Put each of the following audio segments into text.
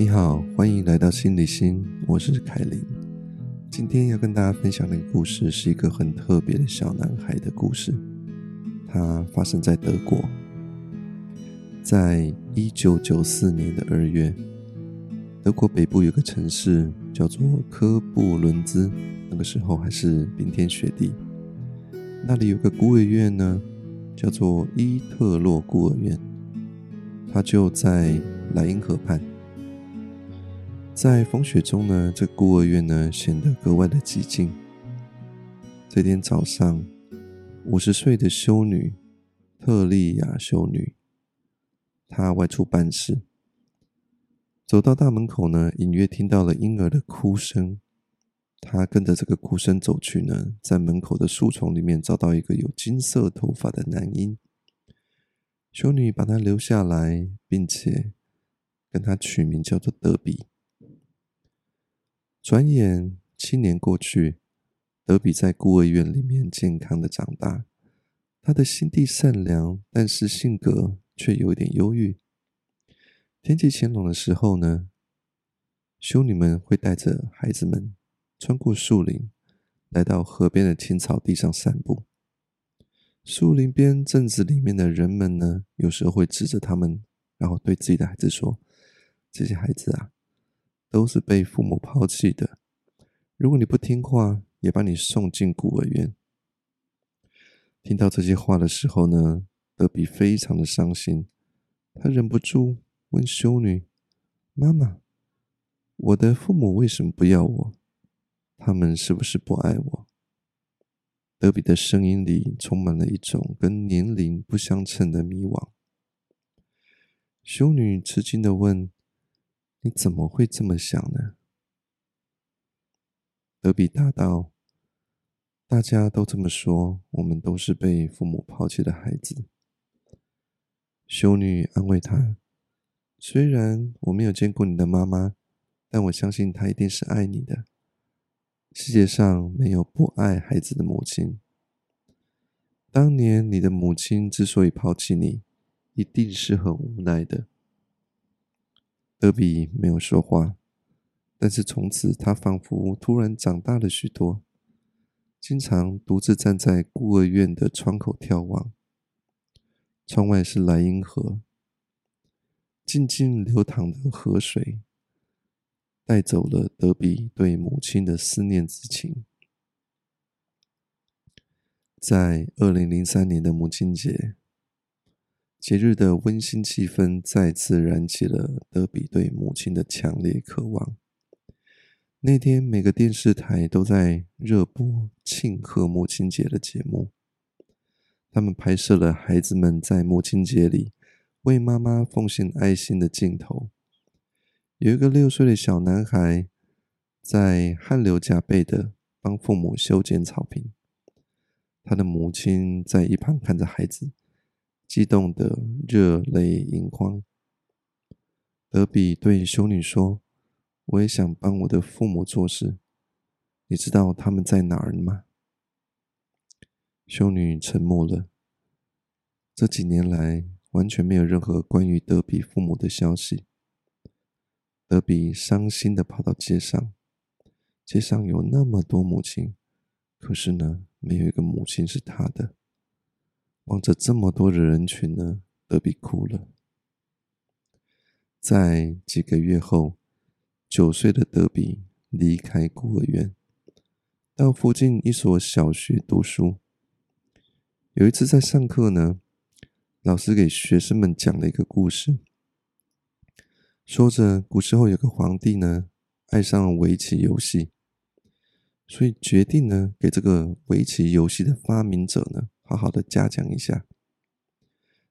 你好，欢迎来到心理心，我是凯琳。今天要跟大家分享的故事是一个很特别的小男孩的故事。它发生在德国，在一九九四年的二月，德国北部有个城市叫做科布伦兹，那个时候还是冰天雪地。那里有个孤儿院呢，叫做伊特洛孤儿院，它就在莱茵河畔。在风雪中呢，这孤儿院呢显得格外的寂静。这天早上，五十岁的修女特利亚修女，她外出办事，走到大门口呢，隐约听到了婴儿的哭声。她跟着这个哭声走去呢，在门口的树丛里面找到一个有金色头发的男婴。修女把他留下来，并且跟他取名叫做德比。转眼七年过去，德比在孤儿院里面健康的长大。他的心地善良，但是性格却有点忧郁。天气晴朗的时候呢，修女们会带着孩子们穿过树林，来到河边的青草地上散步。树林边镇子里面的人们呢，有时候会指着他们，然后对自己的孩子说：“这些孩子啊。”都是被父母抛弃的。如果你不听话，也把你送进孤儿院。听到这些话的时候呢，德比非常的伤心，他忍不住问修女：“妈妈，我的父母为什么不要我？他们是不是不爱我？”德比的声音里充满了一种跟年龄不相称的迷惘。修女吃惊的问。你怎么会这么想呢？德比答道：“大家都这么说，我们都是被父母抛弃的孩子。”修女安慰他：“虽然我没有见过你的妈妈，但我相信她一定是爱你的。世界上没有不爱孩子的母亲。当年你的母亲之所以抛弃你，一定是很无奈的。”德比没有说话，但是从此他仿佛突然长大了许多，经常独自站在孤儿院的窗口眺望。窗外是莱茵河，静静流淌的河水，带走了德比对母亲的思念之情。在二零零三年的母亲节。节日的温馨气氛再次燃起了德比对母亲的强烈渴望。那天，每个电视台都在热播庆贺母亲节的节目。他们拍摄了孩子们在母亲节里为妈妈奉献爱心的镜头。有一个六岁的小男孩在汗流浃背的帮父母修剪草坪，他的母亲在一旁看着孩子。激动的热泪盈眶。德比对修女说：“我也想帮我的父母做事，你知道他们在哪儿吗？”修女沉默了。这几年来，完全没有任何关于德比父母的消息。德比伤心的跑到街上，街上有那么多母亲，可是呢，没有一个母亲是他的。望着这么多的人群呢，德比哭了。在几个月后，九岁的德比离开孤儿院，到附近一所小学读书。有一次在上课呢，老师给学生们讲了一个故事，说着古时候有个皇帝呢，爱上了围棋游戏，所以决定呢，给这个围棋游戏的发明者呢。好好的嘉奖一下。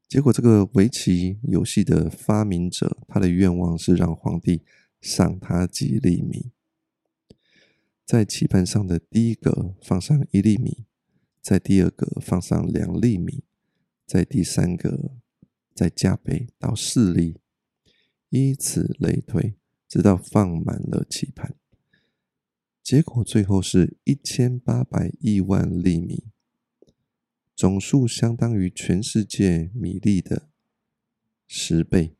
结果，这个围棋游戏的发明者，他的愿望是让皇帝赏他几粒米。在棋盘上的第一个放上一粒米，在第二个放上两粒米，在第三个再加倍到四粒，以此类推，直到放满了棋盘。结果最后是一千八百亿万粒米。总数相当于全世界米粒的十倍。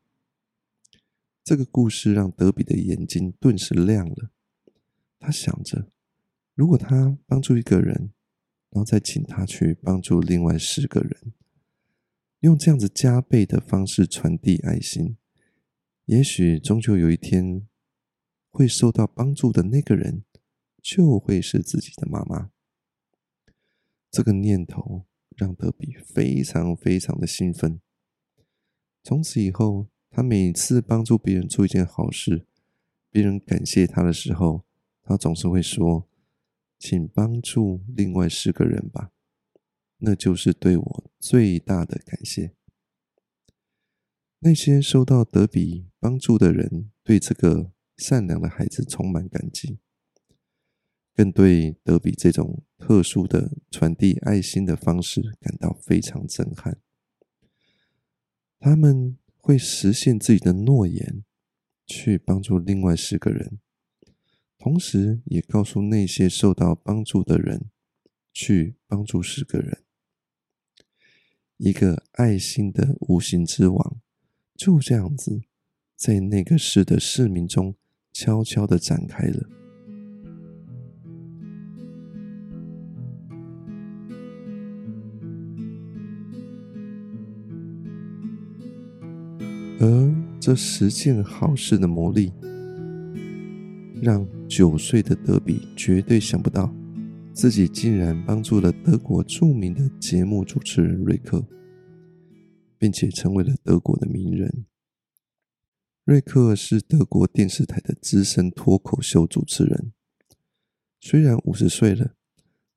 这个故事让德比的眼睛顿时亮了。他想着，如果他帮助一个人，然后再请他去帮助另外十个人，用这样子加倍的方式传递爱心，也许终究有一天，会受到帮助的那个人，就会是自己的妈妈。这个念头让德比非常非常的兴奋。从此以后，他每次帮助别人做一件好事，别人感谢他的时候，他总是会说：“请帮助另外十个人吧，那就是对我最大的感谢。”那些受到德比帮助的人，对这个善良的孩子充满感激，更对德比这种特殊的传递爱心的方式感到非常震撼。他们会实现自己的诺言，去帮助另外十个人，同时也告诉那些受到帮助的人，去帮助十个人。一个爱心的无形之网，就这样子，在那个市的市民中悄悄的展开了。这十件好事的魔力，让九岁的德比绝对想不到，自己竟然帮助了德国著名的节目主持人瑞克，并且成为了德国的名人。瑞克是德国电视台的资深脱口秀主持人，虽然五十岁了，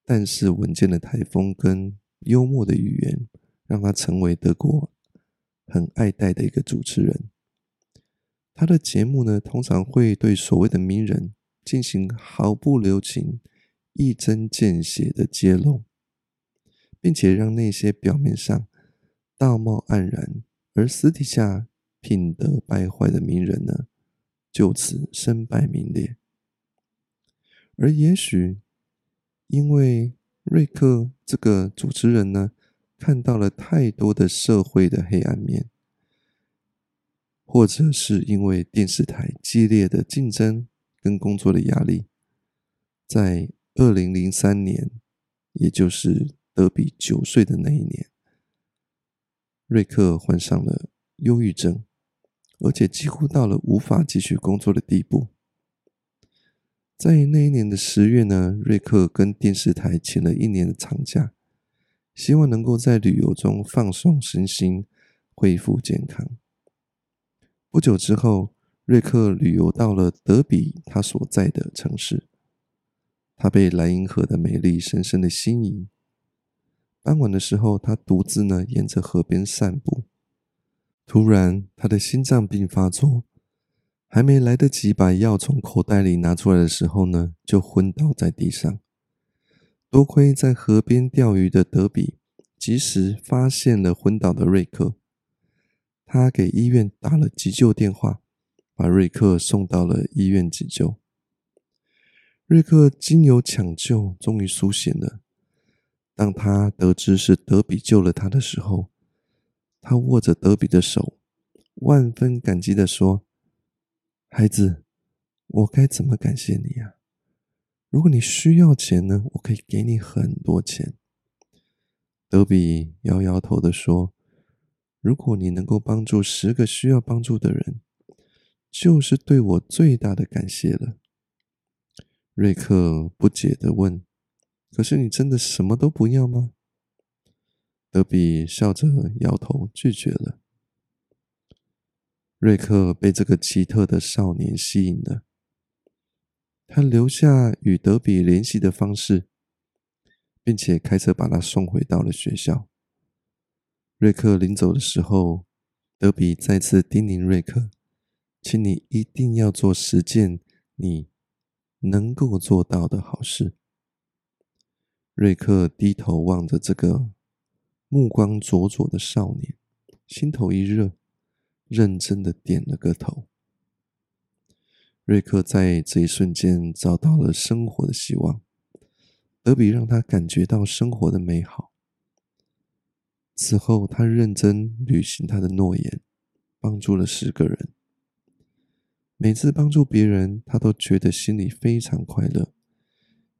但是稳健的台风跟幽默的语言，让他成为德国。很爱戴的一个主持人，他的节目呢，通常会对所谓的名人进行毫不留情、一针见血的揭露，并且让那些表面上道貌岸然而私底下品德败坏的名人呢，就此身败名裂。而也许因为瑞克这个主持人呢。看到了太多的社会的黑暗面，或者是因为电视台激烈的竞争跟工作的压力，在二零零三年，也就是德比九岁的那一年，瑞克患上了忧郁症，而且几乎到了无法继续工作的地步。在那一年的十月呢，瑞克跟电视台请了一年的长假。希望能够在旅游中放松身心，恢复健康。不久之后，瑞克旅游到了德比他所在的城市，他被莱茵河的美丽深深的吸引。傍晚的时候，他独自呢沿着河边散步，突然他的心脏病发作，还没来得及把药从口袋里拿出来的时候呢，就昏倒在地上。多亏在河边钓鱼的德比及时发现了昏倒的瑞克，他给医院打了急救电话，把瑞克送到了医院急救。瑞克经由抢救，终于苏醒了。当他得知是德比救了他的时候，他握着德比的手，万分感激的说：“孩子，我该怎么感谢你呀？”如果你需要钱呢，我可以给你很多钱。德比摇摇头的说：“如果你能够帮助十个需要帮助的人，就是对我最大的感谢了。”瑞克不解的问：“可是你真的什么都不要吗？”德比笑着摇头拒绝了。瑞克被这个奇特的少年吸引了。他留下与德比联系的方式，并且开车把他送回到了学校。瑞克临走的时候，德比再次叮咛瑞克：“请你一定要做十件你能够做到的好事。”瑞克低头望着这个目光灼灼的少年，心头一热，认真的点了个头。瑞克在这一瞬间找到了生活的希望，德比让他感觉到生活的美好。此后，他认真履行他的诺言，帮助了十个人。每次帮助别人，他都觉得心里非常快乐。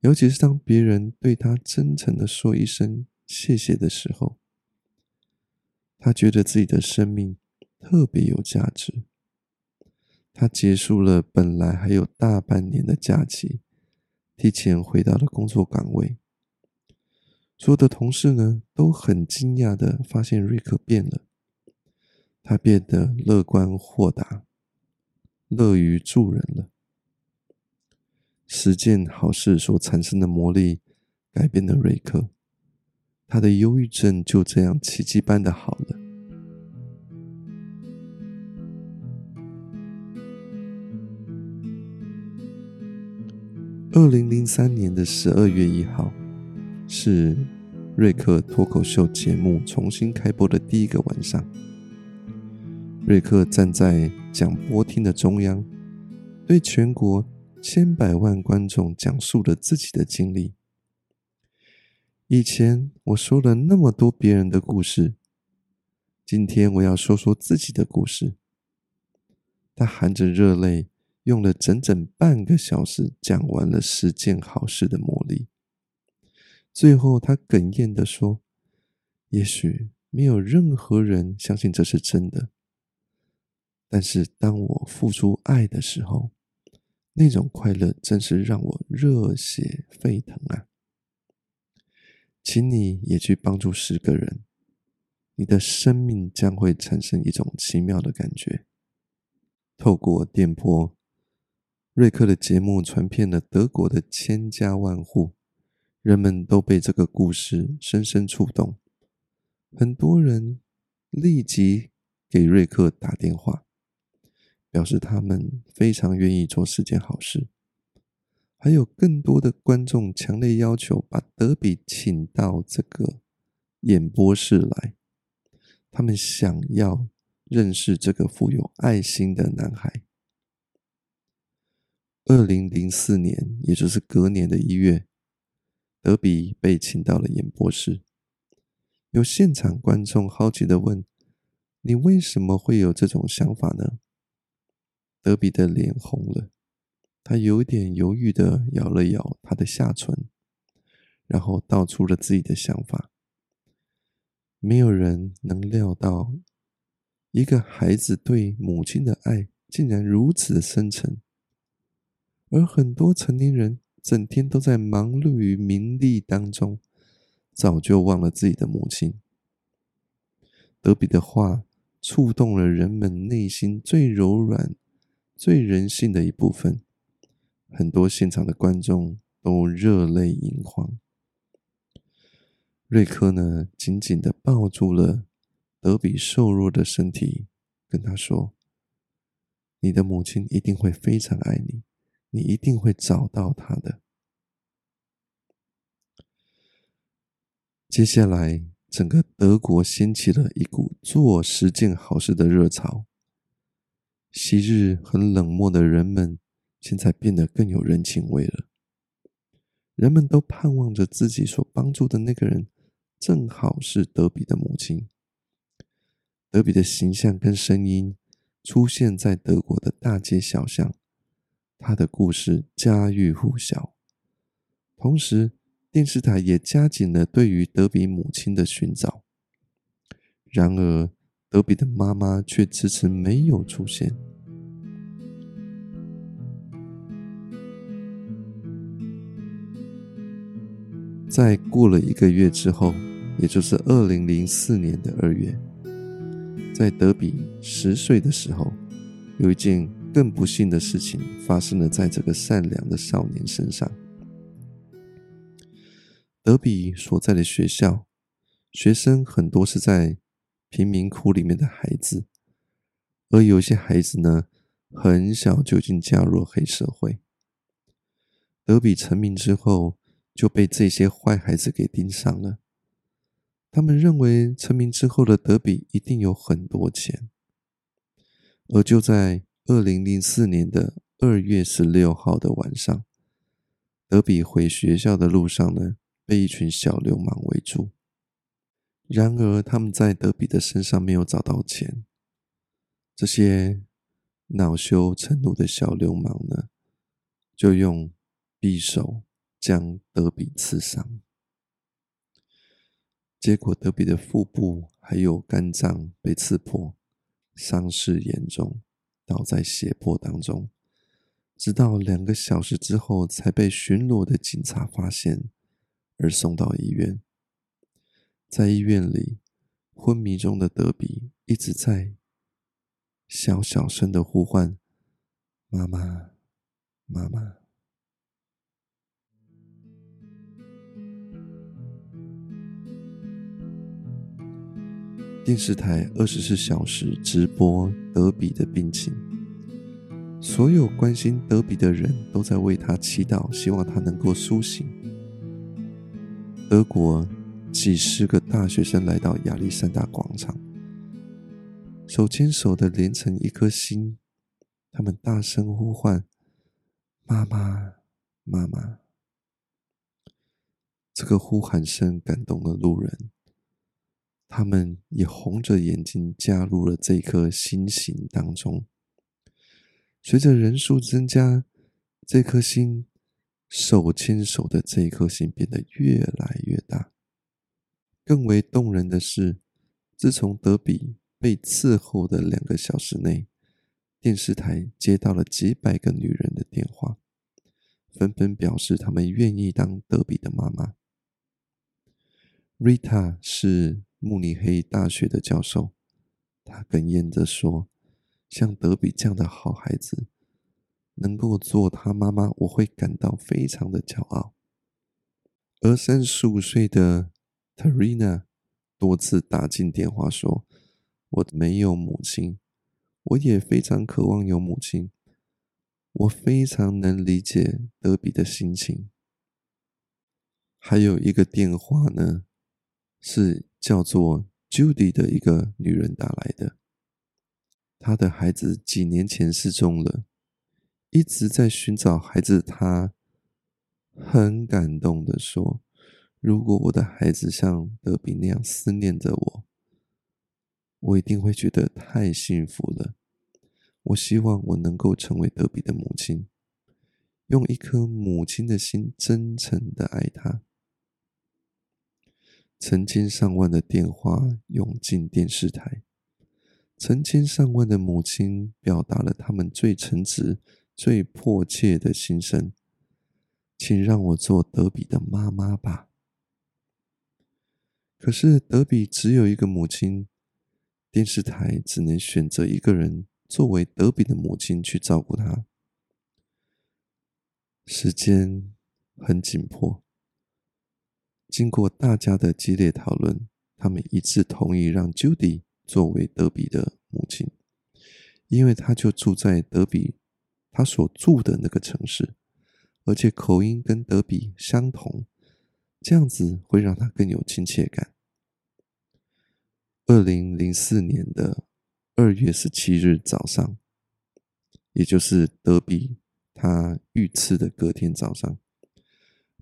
尤其是当别人对他真诚的说一声谢谢的时候，他觉得自己的生命特别有价值。他结束了本来还有大半年的假期，提前回到了工作岗位。所有的同事呢都很惊讶的发现瑞克变了，他变得乐观豁达，乐于助人了。十件好事所产生的魔力，改变了瑞克，他的忧郁症就这样奇迹般的好了。二零零三年的十二月一号，是瑞克脱口秀节目重新开播的第一个晚上。瑞克站在讲播厅的中央，对全国。千百万观众讲述了自己的经历。以前我说了那么多别人的故事，今天我要说说自己的故事。他含着热泪，用了整整半个小时讲完了十件好事的魔力。最后，他哽咽的说：“也许没有任何人相信这是真的，但是当我付出爱的时候。”那种快乐真是让我热血沸腾啊！请你也去帮助十个人，你的生命将会产生一种奇妙的感觉。透过电波，瑞克的节目传遍了德国的千家万户，人们都被这个故事深深触动。很多人立即给瑞克打电话。表示他们非常愿意做十件好事，还有更多的观众强烈要求把德比请到这个演播室来，他们想要认识这个富有爱心的男孩。二零零四年，也就是隔年的一月，德比被请到了演播室，有现场观众好奇的问：“你为什么会有这种想法呢？”德比的脸红了，他有点犹豫的咬了咬他的下唇，然后道出了自己的想法。没有人能料到，一个孩子对母亲的爱竟然如此深沉，而很多成年人整天都在忙碌于名利当中，早就忘了自己的母亲。德比的话触动了人们内心最柔软。最人性的一部分，很多现场的观众都热泪盈眶。瑞克呢，紧紧的抱住了德比瘦弱的身体，跟他说：“你的母亲一定会非常爱你，你一定会找到他的。”接下来，整个德国掀起了一股做十件好事的热潮。昔日很冷漠的人们，现在变得更有人情味了。人们都盼望着自己所帮助的那个人，正好是德比的母亲。德比的形象跟声音出现在德国的大街小巷，他的故事家喻户晓。同时，电视台也加紧了对于德比母亲的寻找。然而，德比的妈妈却迟迟没有出现。在过了一个月之后，也就是二零零四年的二月，在德比十岁的时候，有一件更不幸的事情发生了在这个善良的少年身上。德比所在的学校，学生很多是在。贫民窟里面的孩子，而有些孩子呢，很小就已经加入了黑社会。德比成名之后，就被这些坏孩子给盯上了。他们认为成名之后的德比一定有很多钱。而就在二零零四年的二月十六号的晚上，德比回学校的路上呢，被一群小流氓围住。然而，他们在德比的身上没有找到钱。这些恼羞成怒的小流氓呢，就用匕首将德比刺伤。结果，德比的腹部还有肝脏被刺破，伤势严重，倒在血泊当中。直到两个小时之后，才被巡逻的警察发现，而送到医院。在医院里，昏迷中的德比一直在小小声的呼唤：“妈妈，妈妈。”电视台二十四小时直播德比的病情。所有关心德比的人都在为他祈祷，希望他能够苏醒。德国几十个大学生来到亚历山大广场，手牵手的连成一颗心，他们大声呼唤：“妈妈，妈妈！”这个呼喊声感动了路人，他们也红着眼睛加入了这颗心形当中。随着人数增加，这颗心手牵手的这颗心变得越来越大。更为动人的是，自从德比被伺候的两个小时内，电视台接到了几百个女人的电话，纷纷表示他们愿意当德比的妈妈。Rita 是慕尼黑大学的教授，他哽咽着说。像德比这样的好孩子，能够做他妈妈，我会感到非常的骄傲。而三十五岁的 Terina 多次打进电话说：“我没有母亲，我也非常渴望有母亲。我非常能理解德比的心情。”还有一个电话呢，是叫做 Judy 的一个女人打来的。她的孩子几年前失踪了，一直在寻找孩子。她很感动的说：“如果我的孩子像德比那样思念着我，我一定会觉得太幸福了。我希望我能够成为德比的母亲，用一颗母亲的心真诚的爱他。”成千上万的电话涌进电视台。成千上万的母亲表达了他们最诚挚、最迫切的心声，请让我做德比的妈妈吧。可是德比只有一个母亲，电视台只能选择一个人作为德比的母亲去照顾他。时间很紧迫，经过大家的激烈讨论，他们一致同意让 Judy。作为德比的母亲，因为他就住在德比他所住的那个城市，而且口音跟德比相同，这样子会让他更有亲切感。二零零四年的二月十七日早上，也就是德比他遇刺的隔天早上，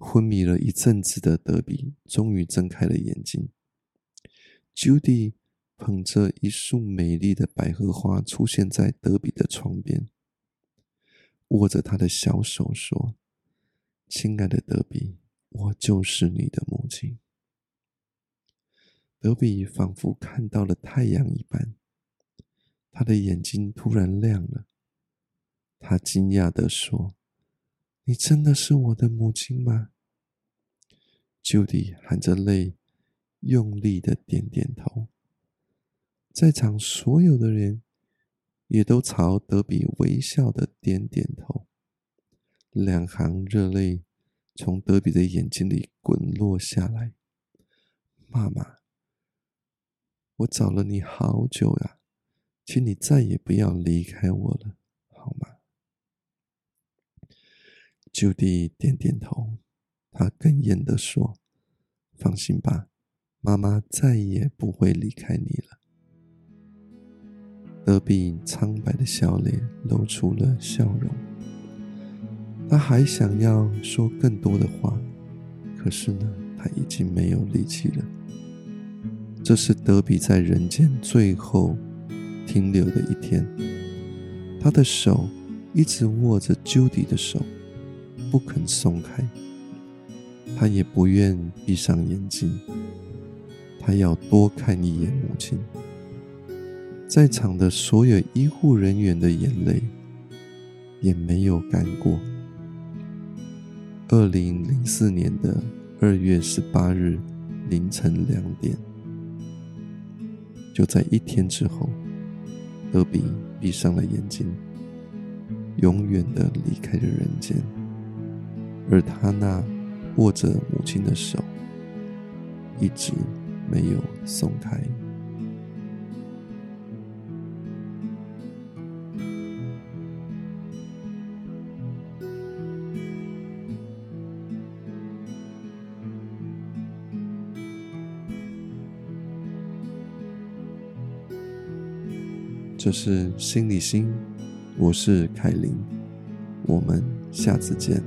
昏迷了一阵子的德比终于睁开了眼睛，Judy。捧着一束美丽的百合花出现在德比的床边，握着他的小手说：“亲爱的德比，我就是你的母亲。”德比仿佛看到了太阳一般，他的眼睛突然亮了。他惊讶的说：“你真的是我的母亲吗？”就地含着泪，用力的点点头。在场所有的人也都朝德比微笑的点点头，两行热泪从德比的眼睛里滚落下来。妈妈，我找了你好久呀，请你再也不要离开我了，好吗？就地点点头，他哽咽的说：“放心吧，妈妈再也不会离开你了。”德比苍白的笑脸露出了笑容，他还想要说更多的话，可是呢，他已经没有力气了。这是德比在人间最后停留的一天，他的手一直握着 Judy 的手，不肯松开。他也不愿闭上眼睛，他要多看一眼母亲。在场的所有医护人员的眼泪也没有干过。二零零四年的二月十八日凌晨两点，就在一天之后，德比闭上了眼睛，永远的离开了人间，而他那。握着母亲的手，一直没有松开。这是心理心，我是凯琳，我们下次见。